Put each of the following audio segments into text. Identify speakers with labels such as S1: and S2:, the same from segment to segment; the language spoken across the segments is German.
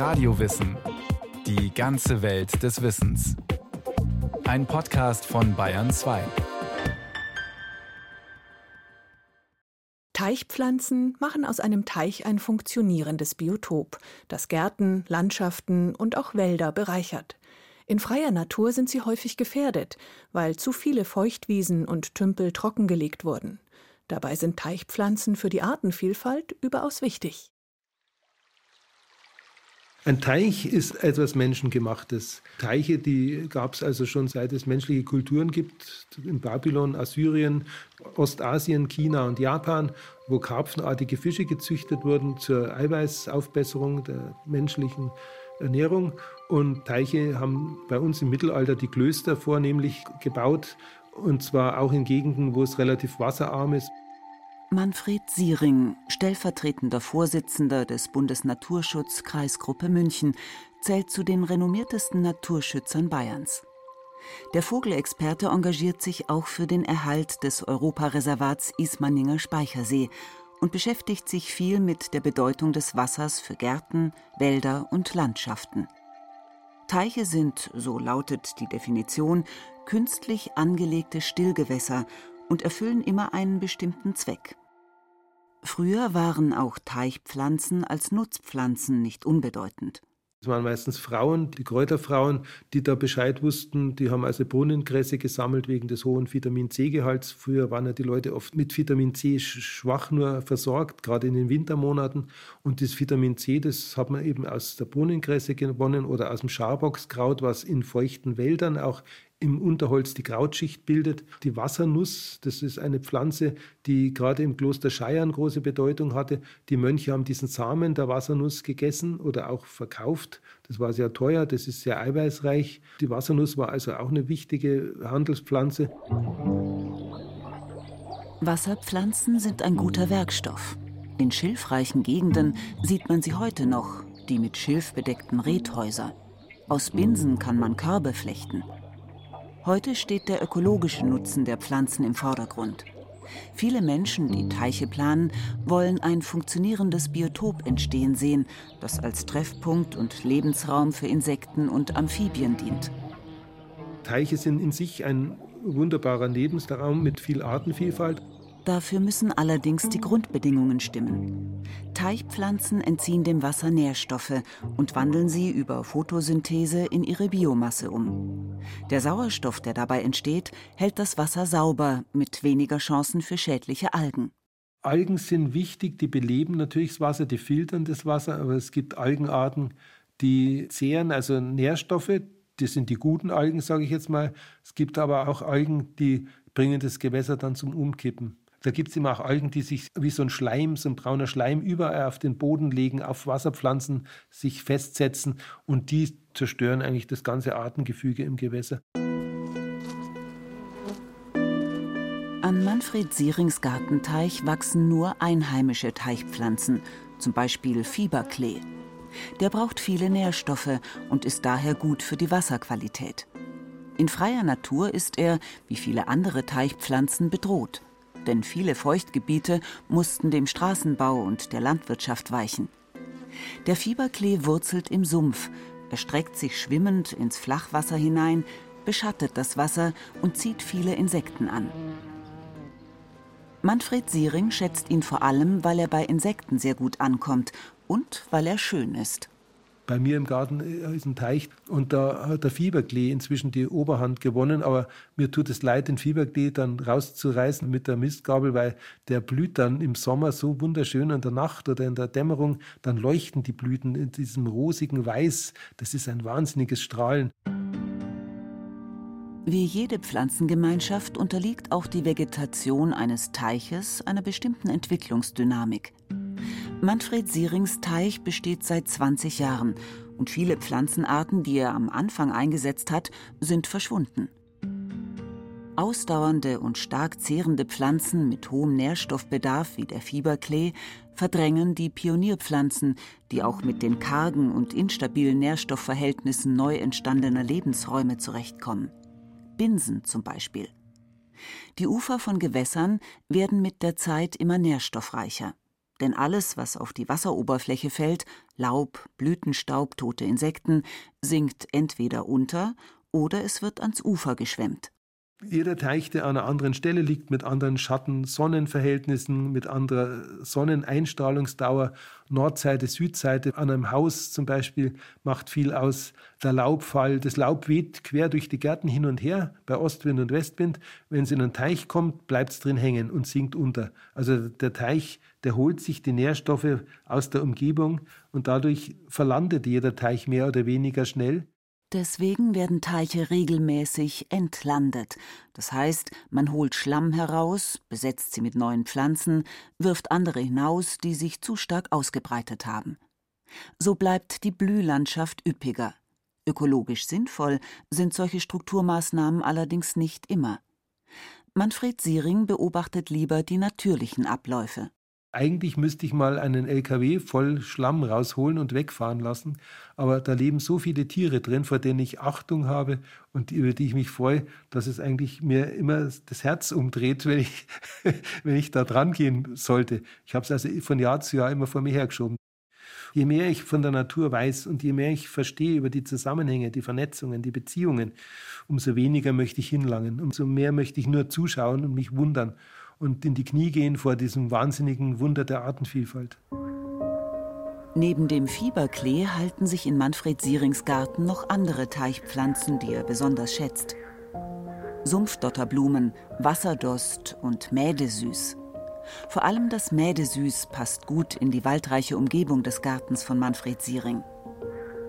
S1: Radiowissen. Die ganze Welt des Wissens. Ein Podcast von Bayern 2.
S2: Teichpflanzen machen aus einem Teich ein funktionierendes Biotop, das Gärten, Landschaften und auch Wälder bereichert. In freier Natur sind sie häufig gefährdet, weil zu viele Feuchtwiesen und Tümpel trockengelegt wurden. Dabei sind Teichpflanzen für die Artenvielfalt überaus wichtig.
S3: Ein Teich ist etwas Menschengemachtes. Teiche, die gab es also schon seit es menschliche Kulturen gibt, in Babylon, Assyrien, Ostasien, China und Japan, wo karpfenartige Fische gezüchtet wurden zur Eiweißaufbesserung der menschlichen Ernährung. Und Teiche haben bei uns im Mittelalter die Klöster vornehmlich gebaut, und zwar auch in Gegenden, wo es relativ wasserarm ist.
S4: Manfred Siering, stellvertretender Vorsitzender des Bundesnaturschutz Kreisgruppe München, zählt zu den renommiertesten Naturschützern Bayerns. Der Vogelexperte engagiert sich auch für den Erhalt des Europareservats Ismaninger Speichersee und beschäftigt sich viel mit der Bedeutung des Wassers für Gärten, Wälder und Landschaften. Teiche sind, so lautet die Definition, künstlich angelegte Stillgewässer und erfüllen immer einen bestimmten Zweck. Früher waren auch Teichpflanzen als Nutzpflanzen nicht unbedeutend.
S3: Es waren meistens Frauen, die Kräuterfrauen, die da Bescheid wussten. Die haben also Brunnengräse gesammelt wegen des hohen Vitamin C-Gehalts. Früher waren ja die Leute oft mit Vitamin C schwach nur versorgt, gerade in den Wintermonaten. Und das Vitamin C, das hat man eben aus der Brunnengräse gewonnen oder aus dem Scharbockskraut, was in feuchten Wäldern auch im Unterholz die Krautschicht bildet. Die Wassernuss, das ist eine Pflanze, die gerade im Kloster Scheiern große Bedeutung hatte. Die Mönche haben diesen Samen der Wassernuss gegessen oder auch verkauft. Das war sehr teuer, das ist sehr eiweißreich. Die Wassernuss war also auch eine wichtige Handelspflanze.
S4: Wasserpflanzen sind ein guter Werkstoff. In schilfreichen Gegenden sieht man sie heute noch, die mit Schilf bedeckten Rethäuser. Aus Binsen kann man Körbe flechten. Heute steht der ökologische Nutzen der Pflanzen im Vordergrund. Viele Menschen, die Teiche planen, wollen ein funktionierendes Biotop entstehen sehen, das als Treffpunkt und Lebensraum für Insekten und Amphibien dient.
S3: Teiche sind in sich ein wunderbarer Lebensraum mit viel Artenvielfalt.
S4: Dafür müssen allerdings die Grundbedingungen stimmen. Teichpflanzen entziehen dem Wasser Nährstoffe und wandeln sie über Photosynthese in ihre Biomasse um. Der Sauerstoff, der dabei entsteht, hält das Wasser sauber mit weniger Chancen für schädliche Algen.
S3: Algen sind wichtig, die beleben natürlich das Wasser, die filtern das Wasser, aber es gibt Algenarten, die zehren also Nährstoffe, das sind die guten Algen, sage ich jetzt mal. Es gibt aber auch Algen, die bringen das Gewässer dann zum Umkippen. Da gibt es immer auch Algen, die sich wie so ein Schleim, so ein brauner Schleim überall auf den Boden legen, auf Wasserpflanzen sich festsetzen und die zerstören eigentlich das ganze Artengefüge im Gewässer.
S4: An Manfred Sierings Gartenteich wachsen nur einheimische Teichpflanzen, zum Beispiel Fieberklee. Der braucht viele Nährstoffe und ist daher gut für die Wasserqualität. In freier Natur ist er, wie viele andere Teichpflanzen, bedroht denn viele Feuchtgebiete mussten dem Straßenbau und der Landwirtschaft weichen. Der Fieberklee wurzelt im Sumpf, er streckt sich schwimmend ins Flachwasser hinein, beschattet das Wasser und zieht viele Insekten an. Manfred Siering schätzt ihn vor allem, weil er bei Insekten sehr gut ankommt und weil er schön ist.
S3: Bei mir im Garten äh, ist ein Teich und da hat der Fieberklee inzwischen die Oberhand gewonnen. Aber mir tut es leid, den Fieberklee dann rauszureißen mit der Mistgabel, weil der blüht dann im Sommer so wunderschön in der Nacht oder in der Dämmerung. Dann leuchten die Blüten in diesem rosigen Weiß. Das ist ein wahnsinniges Strahlen.
S4: Wie jede Pflanzengemeinschaft unterliegt auch die Vegetation eines Teiches einer bestimmten Entwicklungsdynamik. Manfred Sierings Teich besteht seit 20 Jahren und viele Pflanzenarten, die er am Anfang eingesetzt hat, sind verschwunden. Ausdauernde und stark zehrende Pflanzen mit hohem Nährstoffbedarf wie der Fieberklee verdrängen die Pionierpflanzen, die auch mit den kargen und instabilen Nährstoffverhältnissen neu entstandener Lebensräume zurechtkommen. Binsen zum Beispiel. Die Ufer von Gewässern werden mit der Zeit immer nährstoffreicher. Denn alles, was auf die Wasseroberfläche fällt, Laub, Blütenstaub, tote Insekten, sinkt entweder unter oder es wird ans Ufer geschwemmt.
S3: Jeder Teich, der an einer anderen Stelle liegt, mit anderen Schatten, Sonnenverhältnissen, mit anderer Sonneneinstrahlungsdauer, Nordseite, Südseite, an einem Haus zum Beispiel, macht viel aus. Der Laubfall, das Laub weht quer durch die Gärten hin und her, bei Ostwind und Westwind. Wenn es in einen Teich kommt, bleibt es drin hängen und sinkt unter. Also der Teich, der holt sich die Nährstoffe aus der Umgebung und dadurch verlandet jeder Teich mehr oder weniger schnell.
S4: Deswegen werden Teiche regelmäßig entlandet. Das heißt, man holt Schlamm heraus, besetzt sie mit neuen Pflanzen, wirft andere hinaus, die sich zu stark ausgebreitet haben. So bleibt die Blühlandschaft üppiger. Ökologisch sinnvoll sind solche Strukturmaßnahmen allerdings nicht immer. Manfred Siering beobachtet lieber die natürlichen Abläufe.
S3: Eigentlich müsste ich mal einen LKW voll Schlamm rausholen und wegfahren lassen. Aber da leben so viele Tiere drin, vor denen ich Achtung habe und über die ich mich freue, dass es eigentlich mir immer das Herz umdreht, wenn ich, wenn ich da dran gehen sollte. Ich habe es also von Jahr zu Jahr immer vor mir hergeschoben. Je mehr ich von der Natur weiß und je mehr ich verstehe über die Zusammenhänge, die Vernetzungen, die Beziehungen, umso weniger möchte ich hinlangen, umso mehr möchte ich nur zuschauen und mich wundern und in die Knie gehen vor diesem wahnsinnigen Wunder der Artenvielfalt.
S4: Neben dem Fieberklee halten sich in Manfred Sierings Garten noch andere Teichpflanzen, die er besonders schätzt. Sumpfdotterblumen, Wasserdost und Mädesüß. Vor allem das Mädesüß passt gut in die waldreiche Umgebung des Gartens von Manfred Siering.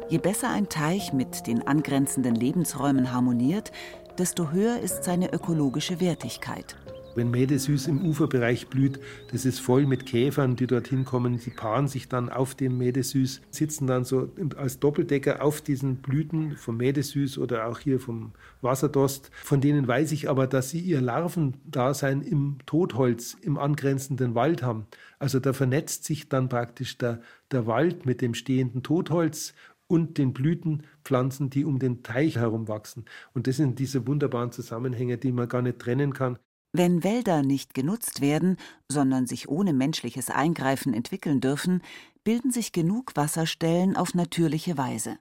S4: Je besser ein Teich mit den angrenzenden Lebensräumen harmoniert, desto höher ist seine ökologische Wertigkeit.
S3: Wenn Mädesüß im Uferbereich blüht, das ist voll mit Käfern, die dorthin kommen. Sie paaren sich dann auf dem Mädesüß, sitzen dann so als Doppeldecker auf diesen Blüten vom Mädesüß oder auch hier vom Wasserdost. Von denen weiß ich aber, dass sie ihr Larvendasein im Totholz, im angrenzenden Wald haben. Also da vernetzt sich dann praktisch der, der Wald mit dem stehenden Totholz und den Blütenpflanzen, die um den Teich herum wachsen. Und das sind diese wunderbaren Zusammenhänge, die man gar nicht trennen kann.
S4: Wenn Wälder nicht genutzt werden, sondern sich ohne menschliches Eingreifen entwickeln dürfen, bilden sich genug Wasserstellen auf natürliche Weise.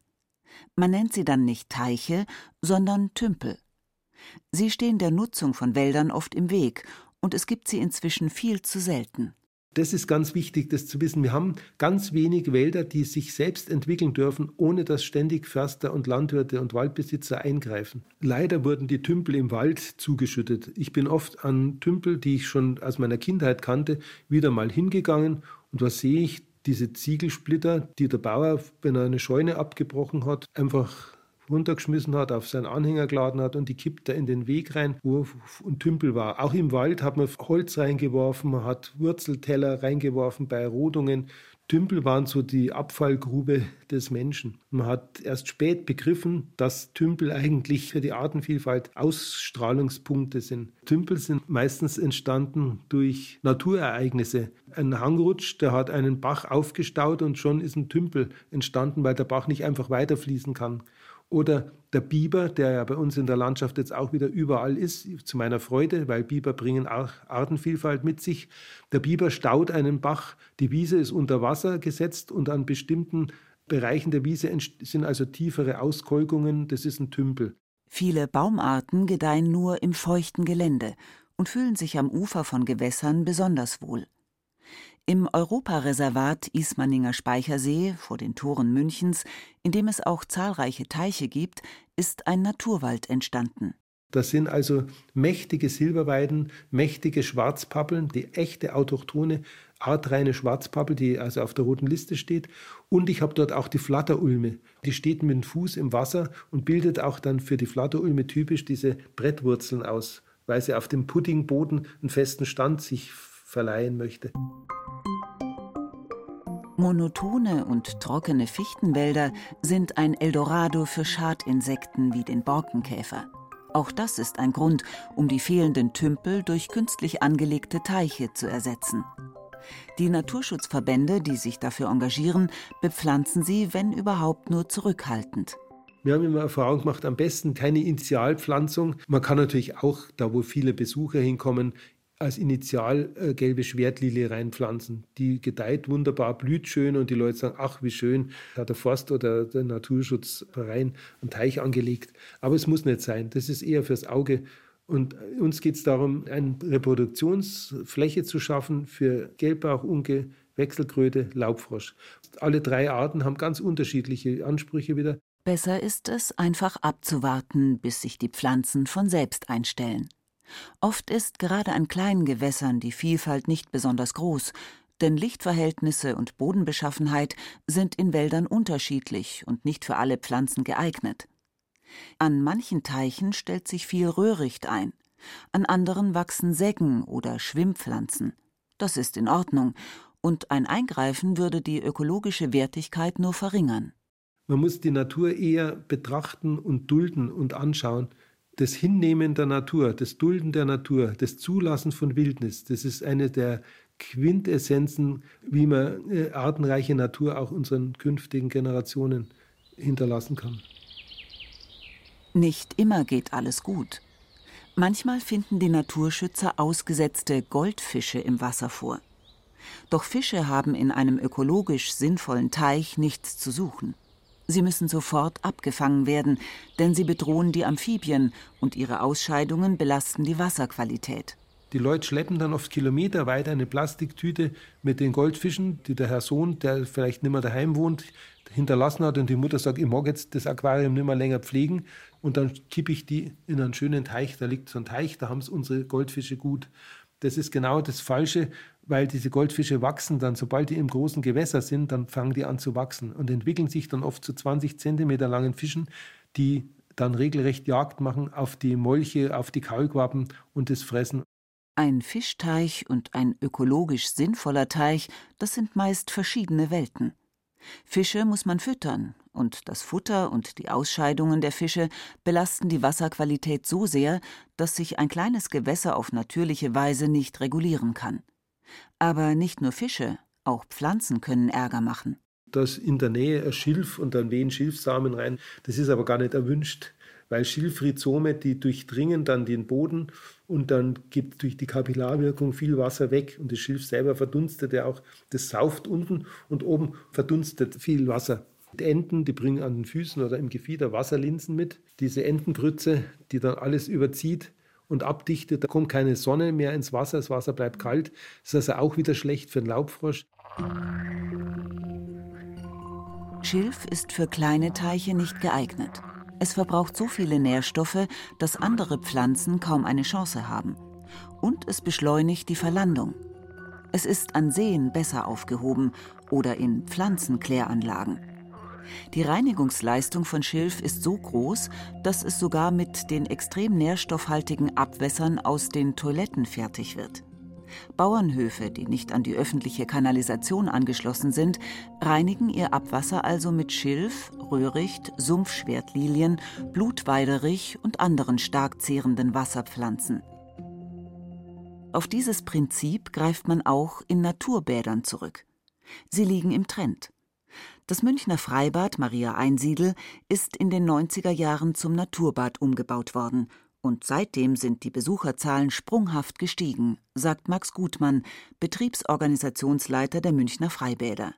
S4: Man nennt sie dann nicht Teiche, sondern Tümpel. Sie stehen der Nutzung von Wäldern oft im Weg, und es gibt sie inzwischen viel zu selten.
S3: Das ist ganz wichtig, das zu wissen. Wir haben ganz wenig Wälder, die sich selbst entwickeln dürfen, ohne dass ständig Förster und Landwirte und Waldbesitzer eingreifen. Leider wurden die Tümpel im Wald zugeschüttet. Ich bin oft an Tümpel, die ich schon aus meiner Kindheit kannte, wieder mal hingegangen. Und was sehe ich? Diese Ziegelsplitter, die der Bauer, wenn er eine Scheune abgebrochen hat, einfach runtergeschmissen hat, auf seinen Anhänger geladen hat und die kippt er in den Weg rein, wo ein Tümpel war. Auch im Wald hat man Holz reingeworfen, man hat Wurzelteller reingeworfen bei Rodungen. Tümpel waren so die Abfallgrube des Menschen. Man hat erst spät begriffen, dass Tümpel eigentlich für die Artenvielfalt Ausstrahlungspunkte sind. Tümpel sind meistens entstanden durch Naturereignisse. Ein Hangrutsch, der hat einen Bach aufgestaut und schon ist ein Tümpel entstanden, weil der Bach nicht einfach weiterfließen kann. Oder der Biber, der ja bei uns in der Landschaft jetzt auch wieder überall ist, zu meiner Freude, weil Biber bringen auch Artenvielfalt mit sich. Der Biber staut einen Bach, die Wiese ist unter Wasser gesetzt und an bestimmten Bereichen der Wiese sind also tiefere Auskolkungen, das ist ein Tümpel.
S4: Viele Baumarten gedeihen nur im feuchten Gelände und fühlen sich am Ufer von Gewässern besonders wohl. Im Europareservat Ismaninger Speichersee vor den Toren Münchens, in dem es auch zahlreiche Teiche gibt, ist ein Naturwald entstanden.
S3: Das sind also mächtige Silberweiden, mächtige Schwarzpappeln, die echte autochthone, artreine Schwarzpappel, die also auf der roten Liste steht. Und ich habe dort auch die Flatterulme. Die steht mit dem Fuß im Wasser und bildet auch dann für die Flatterulme typisch diese Brettwurzeln aus, weil sie auf dem Puddingboden einen festen Stand sich verleihen möchte.
S4: Monotone und trockene Fichtenwälder sind ein Eldorado für Schadinsekten wie den Borkenkäfer. Auch das ist ein Grund, um die fehlenden Tümpel durch künstlich angelegte Teiche zu ersetzen. Die Naturschutzverbände, die sich dafür engagieren, bepflanzen sie, wenn überhaupt, nur zurückhaltend.
S3: Wir haben immer Erfahrung gemacht, am besten keine Initialpflanzung. Man kann natürlich auch, da wo viele Besucher hinkommen, als Initial äh, gelbe Schwertlilie reinpflanzen. Die gedeiht wunderbar, blüht schön und die Leute sagen, ach wie schön, hat der Forst oder der Naturschutzverein einen Teich angelegt. Aber es muss nicht sein, das ist eher fürs Auge. Und uns geht es darum, eine Reproduktionsfläche zu schaffen für Gelbbauchunke, Wechselkröte, Laubfrosch. Alle drei Arten haben ganz unterschiedliche Ansprüche wieder.
S4: Besser ist es, einfach abzuwarten, bis sich die Pflanzen von selbst einstellen. Oft ist gerade an kleinen Gewässern die Vielfalt nicht besonders groß, denn Lichtverhältnisse und Bodenbeschaffenheit sind in Wäldern unterschiedlich und nicht für alle Pflanzen geeignet. An manchen Teichen stellt sich viel Röhricht ein, an anderen wachsen Seggen oder Schwimmpflanzen. Das ist in Ordnung, und ein Eingreifen würde die ökologische Wertigkeit nur verringern.
S3: Man muss die Natur eher betrachten und dulden und anschauen, das Hinnehmen der Natur, das Dulden der Natur, das Zulassen von Wildnis, das ist eine der Quintessenzen, wie man äh, artenreiche Natur auch unseren künftigen Generationen hinterlassen kann.
S4: Nicht immer geht alles gut. Manchmal finden die Naturschützer ausgesetzte Goldfische im Wasser vor. Doch Fische haben in einem ökologisch sinnvollen Teich nichts zu suchen. Sie müssen sofort abgefangen werden, denn sie bedrohen die Amphibien und ihre Ausscheidungen belasten die Wasserqualität.
S3: Die Leute schleppen dann oft Kilometer weiter eine Plastiktüte mit den Goldfischen, die der Herr Sohn, der vielleicht nicht mehr daheim wohnt, hinterlassen hat. Und die Mutter sagt, ich mag jetzt das Aquarium nicht mehr länger pflegen. Und dann kippe ich die in einen schönen Teich. Da liegt so ein Teich, da haben es unsere Goldfische gut. Das ist genau das Falsche weil diese Goldfische wachsen dann, sobald die im großen Gewässer sind, dann fangen die an zu wachsen und entwickeln sich dann oft zu 20 Zentimeter langen Fischen, die dann regelrecht Jagd machen auf die Molche, auf die Kaulquappen und das fressen.
S4: Ein Fischteich und ein ökologisch sinnvoller Teich, das sind meist verschiedene Welten. Fische muss man füttern, und das Futter und die Ausscheidungen der Fische belasten die Wasserqualität so sehr, dass sich ein kleines Gewässer auf natürliche Weise nicht regulieren kann. Aber nicht nur Fische, auch Pflanzen können Ärger machen.
S3: Dass in der Nähe ein Schilf und dann wehen Schilfsamen rein, das ist aber gar nicht erwünscht, weil Schilfrhizome, die durchdringen dann den Boden und dann gibt durch die Kapillarwirkung viel Wasser weg und das Schilf selber verdunstet ja auch, das sauft unten und oben verdunstet viel Wasser. Die Enten, die bringen an den Füßen oder im Gefieder Wasserlinsen mit. Diese Entengrütze, die dann alles überzieht, und abdichtet. Da kommt keine Sonne mehr ins Wasser, das Wasser bleibt kalt. Das ist also auch wieder schlecht für den Laubfrosch.
S4: Schilf ist für kleine Teiche nicht geeignet. Es verbraucht so viele Nährstoffe, dass andere Pflanzen kaum eine Chance haben. Und es beschleunigt die Verlandung. Es ist an Seen besser aufgehoben oder in Pflanzenkläranlagen. Die Reinigungsleistung von Schilf ist so groß, dass es sogar mit den extrem nährstoffhaltigen Abwässern aus den Toiletten fertig wird. Bauernhöfe, die nicht an die öffentliche Kanalisation angeschlossen sind, reinigen ihr Abwasser also mit Schilf, Röhricht, Sumpfschwertlilien, Blutweiderich und anderen stark zehrenden Wasserpflanzen. Auf dieses Prinzip greift man auch in Naturbädern zurück. Sie liegen im Trend. Das Münchner Freibad Maria Einsiedel ist in den 90er Jahren zum Naturbad umgebaut worden und seitdem sind die Besucherzahlen sprunghaft gestiegen, sagt Max Gutmann, Betriebsorganisationsleiter der Münchner Freibäder.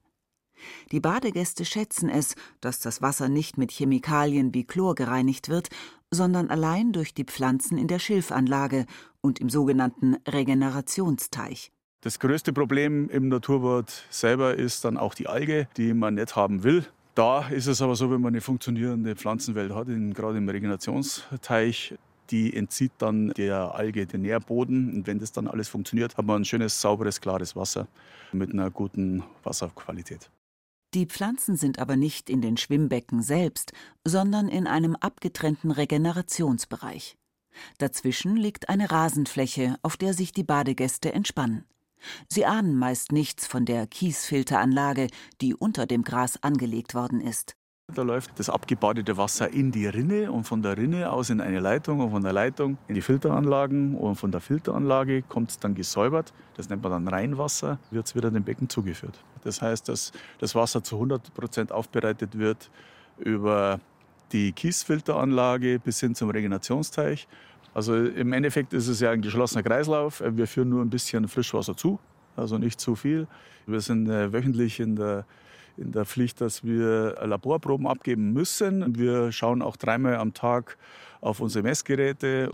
S4: Die Badegäste schätzen es, dass das Wasser nicht mit Chemikalien wie Chlor gereinigt wird, sondern allein durch die Pflanzen in der Schilfanlage und im sogenannten Regenerationsteich.
S5: Das größte Problem im Naturbad selber ist dann auch die Alge, die man nicht haben will. Da ist es aber so, wenn man eine funktionierende Pflanzenwelt hat, in, gerade im Regenerationsteich, die entzieht dann der Alge den Nährboden. Und wenn das dann alles funktioniert, hat man ein schönes, sauberes, klares Wasser mit einer guten Wasserqualität.
S4: Die Pflanzen sind aber nicht in den Schwimmbecken selbst, sondern in einem abgetrennten Regenerationsbereich. Dazwischen liegt eine Rasenfläche, auf der sich die Badegäste entspannen. Sie ahnen meist nichts von der Kiesfilteranlage, die unter dem Gras angelegt worden ist.
S5: Da läuft das abgebadete Wasser in die Rinne und von der Rinne aus in eine Leitung und von der Leitung in die Filteranlagen und von der Filteranlage kommt es dann gesäubert. Das nennt man dann Reinwasser, wird es wieder dem Becken zugeführt. Das heißt, dass das Wasser zu 100 Prozent aufbereitet wird über die Kiesfilteranlage bis hin zum Regenerationsteich Also im Endeffekt ist es ja ein geschlossener Kreislauf. Wir führen nur ein bisschen Frischwasser zu, also nicht zu viel. Wir sind äh, wöchentlich in der, in der Pflicht, dass wir Laborproben abgeben müssen. Wir schauen auch dreimal am Tag auf unsere Messgeräte.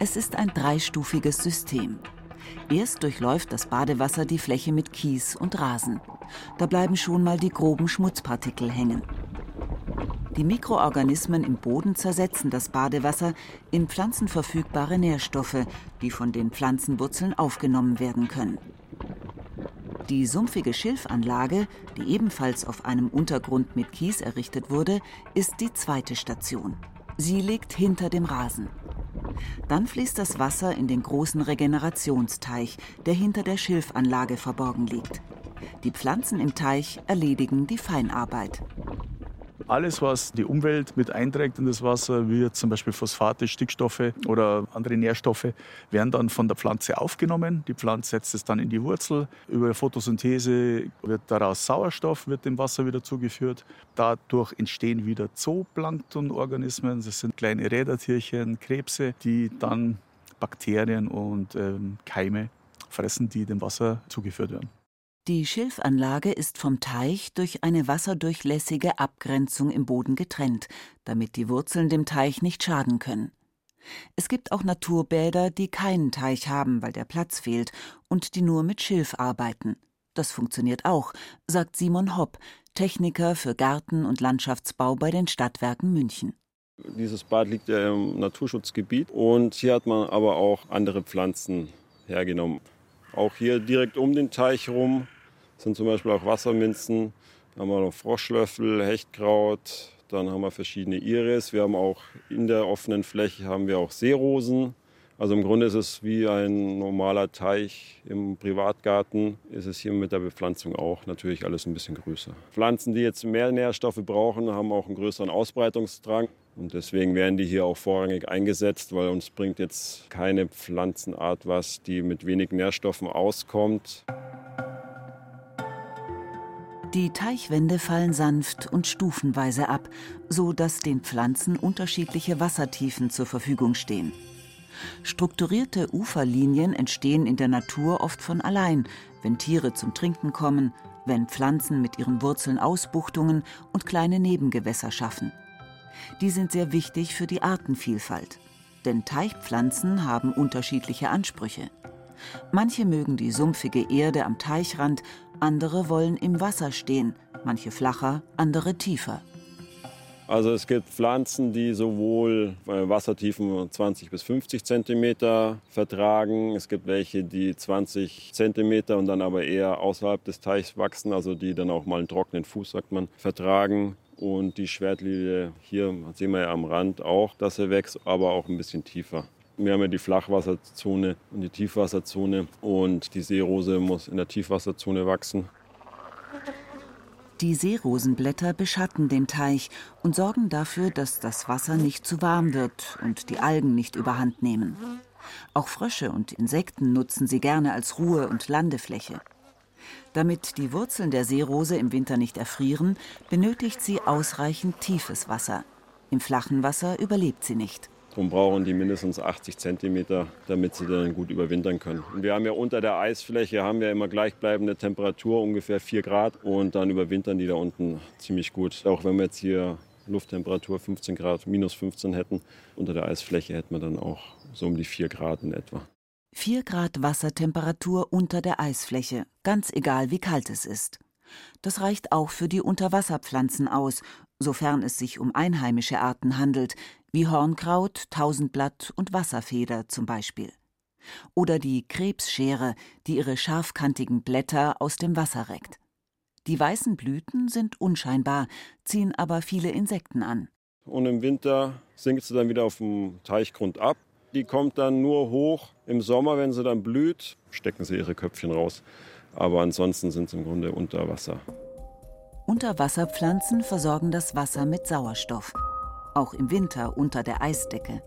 S4: Es ist ein dreistufiges System. Erst durchläuft das Badewasser die Fläche mit Kies und Rasen. Da bleiben schon mal die groben Schmutzpartikel hängen. Die Mikroorganismen im Boden zersetzen das Badewasser in pflanzenverfügbare Nährstoffe, die von den Pflanzenwurzeln aufgenommen werden können. Die sumpfige Schilfanlage, die ebenfalls auf einem Untergrund mit Kies errichtet wurde, ist die zweite Station. Sie liegt hinter dem Rasen. Dann fließt das Wasser in den großen Regenerationsteich, der hinter der Schilfanlage verborgen liegt. Die Pflanzen im Teich erledigen die Feinarbeit.
S5: Alles, was die Umwelt mit einträgt in das Wasser, wie zum Beispiel Phosphate, Stickstoffe oder andere Nährstoffe, werden dann von der Pflanze aufgenommen. Die Pflanze setzt es dann in die Wurzel. Über Photosynthese wird daraus Sauerstoff, wird dem Wasser wieder zugeführt. Dadurch entstehen wieder Zooplanktonorganismen. Das sind kleine Rädertierchen, Krebse, die dann Bakterien und ähm, Keime fressen, die dem Wasser zugeführt werden.
S4: Die Schilfanlage ist vom Teich durch eine wasserdurchlässige Abgrenzung im Boden getrennt, damit die Wurzeln dem Teich nicht schaden können. Es gibt auch Naturbäder, die keinen Teich haben, weil der Platz fehlt und die nur mit Schilf arbeiten. Das funktioniert auch, sagt Simon Hopp, Techniker für Garten- und Landschaftsbau bei den Stadtwerken München.
S6: Dieses Bad liegt ja im Naturschutzgebiet und hier hat man aber auch andere Pflanzen hergenommen. Auch hier direkt um den Teich rum sind zum Beispiel auch Wasserminzen. Dann haben wir noch Froschlöffel, Hechtkraut, dann haben wir verschiedene Iris. Wir haben auch in der offenen Fläche haben wir auch Seerosen. Also im Grunde ist es wie ein normaler Teich im Privatgarten, ist es hier mit der Bepflanzung auch natürlich alles ein bisschen größer. Pflanzen, die jetzt mehr Nährstoffe brauchen, haben auch einen größeren Ausbreitungsdrang. Und deswegen werden die hier auch vorrangig eingesetzt, weil uns bringt jetzt keine Pflanzenart was, die mit wenig Nährstoffen auskommt.
S4: Die Teichwände fallen sanft und stufenweise ab, so dass den Pflanzen unterschiedliche Wassertiefen zur Verfügung stehen. Strukturierte Uferlinien entstehen in der Natur oft von allein, wenn Tiere zum Trinken kommen, wenn Pflanzen mit ihren Wurzeln Ausbuchtungen und kleine Nebengewässer schaffen. Die sind sehr wichtig für die Artenvielfalt, denn Teichpflanzen haben unterschiedliche Ansprüche. Manche mögen die sumpfige Erde am Teichrand, andere wollen im Wasser stehen, manche flacher, andere tiefer.
S6: Also es gibt Pflanzen, die sowohl Wassertiefen 20 bis 50 Zentimeter vertragen. Es gibt welche, die 20 Zentimeter und dann aber eher außerhalb des Teichs wachsen, also die dann auch mal einen trockenen Fuß, sagt man, vertragen. Und die Schwertlilie hier sehen wir ja am Rand auch, dass er wächst, aber auch ein bisschen tiefer. Wir haben ja die Flachwasserzone und die Tiefwasserzone und die Seerose muss in der Tiefwasserzone wachsen.
S4: Die Seerosenblätter beschatten den Teich und sorgen dafür, dass das Wasser nicht zu warm wird und die Algen nicht überhand nehmen. Auch Frösche und Insekten nutzen sie gerne als Ruhe- und Landefläche. Damit die Wurzeln der Seerose im Winter nicht erfrieren, benötigt sie ausreichend tiefes Wasser. Im flachen Wasser überlebt sie nicht.
S6: Darum brauchen die mindestens 80 Zentimeter, damit sie dann gut überwintern können. Und wir haben ja unter der Eisfläche haben wir immer gleichbleibende Temperatur, ungefähr 4 Grad. Und dann überwintern die da unten ziemlich gut. Auch wenn wir jetzt hier Lufttemperatur 15 Grad, minus 15 hätten, unter der Eisfläche hätten wir dann auch so um die 4 Grad in etwa.
S4: 4 Grad Wassertemperatur unter der Eisfläche, ganz egal wie kalt es ist. Das reicht auch für die Unterwasserpflanzen aus, sofern es sich um einheimische Arten handelt, wie Hornkraut, Tausendblatt und Wasserfeder zum Beispiel. Oder die Krebsschere, die ihre scharfkantigen Blätter aus dem Wasser reckt. Die weißen Blüten sind unscheinbar, ziehen aber viele Insekten an.
S6: Und im Winter sinkt sie dann wieder auf dem Teichgrund ab. Die kommt dann nur hoch im Sommer, wenn sie dann blüht, stecken sie ihre Köpfchen raus. Aber ansonsten sind sie im Grunde unter Wasser.
S4: Unterwasserpflanzen versorgen das Wasser mit Sauerstoff auch im Winter unter der Eisdecke.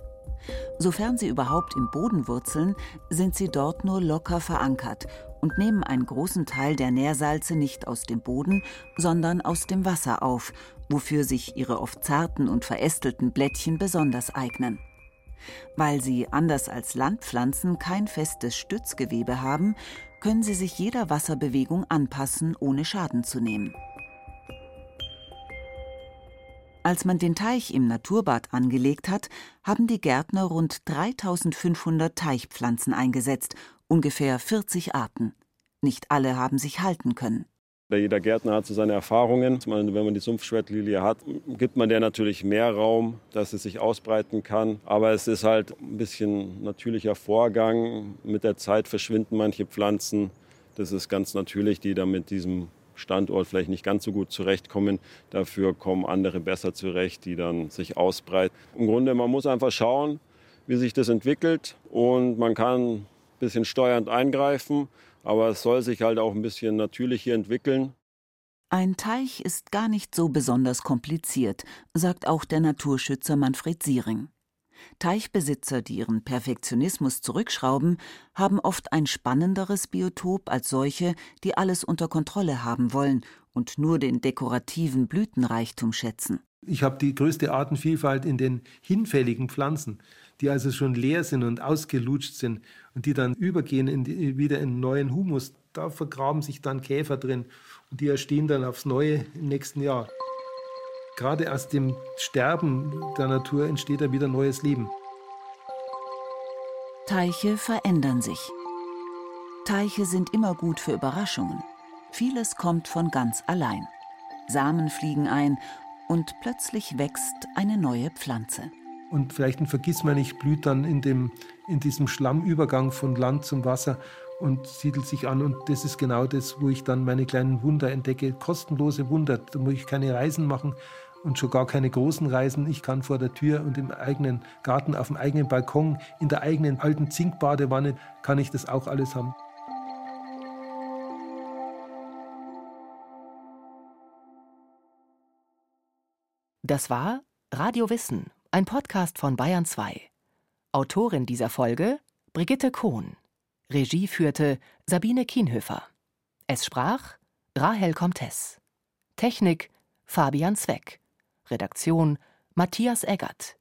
S4: Sofern sie überhaupt im Boden wurzeln, sind sie dort nur locker verankert und nehmen einen großen Teil der Nährsalze nicht aus dem Boden, sondern aus dem Wasser auf, wofür sich ihre oft zarten und verästelten Blättchen besonders eignen. Weil sie anders als Landpflanzen kein festes Stützgewebe haben, können sie sich jeder Wasserbewegung anpassen, ohne Schaden zu nehmen. Als man den Teich im Naturbad angelegt hat, haben die Gärtner rund 3500 Teichpflanzen eingesetzt, ungefähr 40 Arten. Nicht alle haben sich halten können.
S6: Jeder Gärtner hat so seine Erfahrungen. Wenn man die Sumpfschwertlilie hat, gibt man der natürlich mehr Raum, dass es sich ausbreiten kann. Aber es ist halt ein bisschen natürlicher Vorgang. Mit der Zeit verschwinden manche Pflanzen. Das ist ganz natürlich, die dann mit diesem Standort vielleicht nicht ganz so gut zurechtkommen. Dafür kommen andere besser zurecht, die dann sich ausbreiten. Im Grunde, man muss einfach schauen, wie sich das entwickelt und man kann ein bisschen steuernd eingreifen, aber es soll sich halt auch ein bisschen natürlich hier entwickeln.
S4: Ein Teich ist gar nicht so besonders kompliziert, sagt auch der Naturschützer Manfred Siering. Teichbesitzer, die ihren Perfektionismus zurückschrauben, haben oft ein spannenderes Biotop als solche, die alles unter Kontrolle haben wollen und nur den dekorativen Blütenreichtum schätzen.
S3: Ich habe die größte Artenvielfalt in den hinfälligen Pflanzen, die also schon leer sind und ausgelutscht sind und die dann übergehen in die, wieder in neuen Humus. Da vergraben sich dann Käfer drin und die erstehen dann aufs Neue im nächsten Jahr. Gerade aus dem Sterben der Natur entsteht da wieder neues Leben.
S4: Teiche verändern sich. Teiche sind immer gut für Überraschungen. Vieles kommt von ganz allein. Samen fliegen ein und plötzlich wächst eine neue Pflanze.
S3: Und vielleicht ein Vergissmeinnicht blüht dann in, dem, in diesem Schlammübergang von Land zum Wasser und siedelt sich an. Und das ist genau das, wo ich dann meine kleinen Wunder entdecke. Kostenlose Wunder. Da muss ich keine Reisen machen, und schon gar keine großen Reisen. Ich kann vor der Tür und im eigenen Garten, auf dem eigenen Balkon, in der eigenen alten Zinkbadewanne, kann ich das auch alles haben.
S7: Das war Radio Wissen, ein Podcast von Bayern 2. Autorin dieser Folge Brigitte Kohn. Regie führte Sabine Kienhöfer. Es sprach Rahel Comtes. Technik Fabian Zweck. Redaktion Matthias Eggert.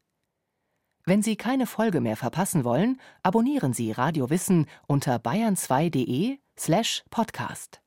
S7: Wenn Sie keine Folge mehr verpassen wollen, abonnieren Sie Radio Wissen unter bayern2.de slash podcast.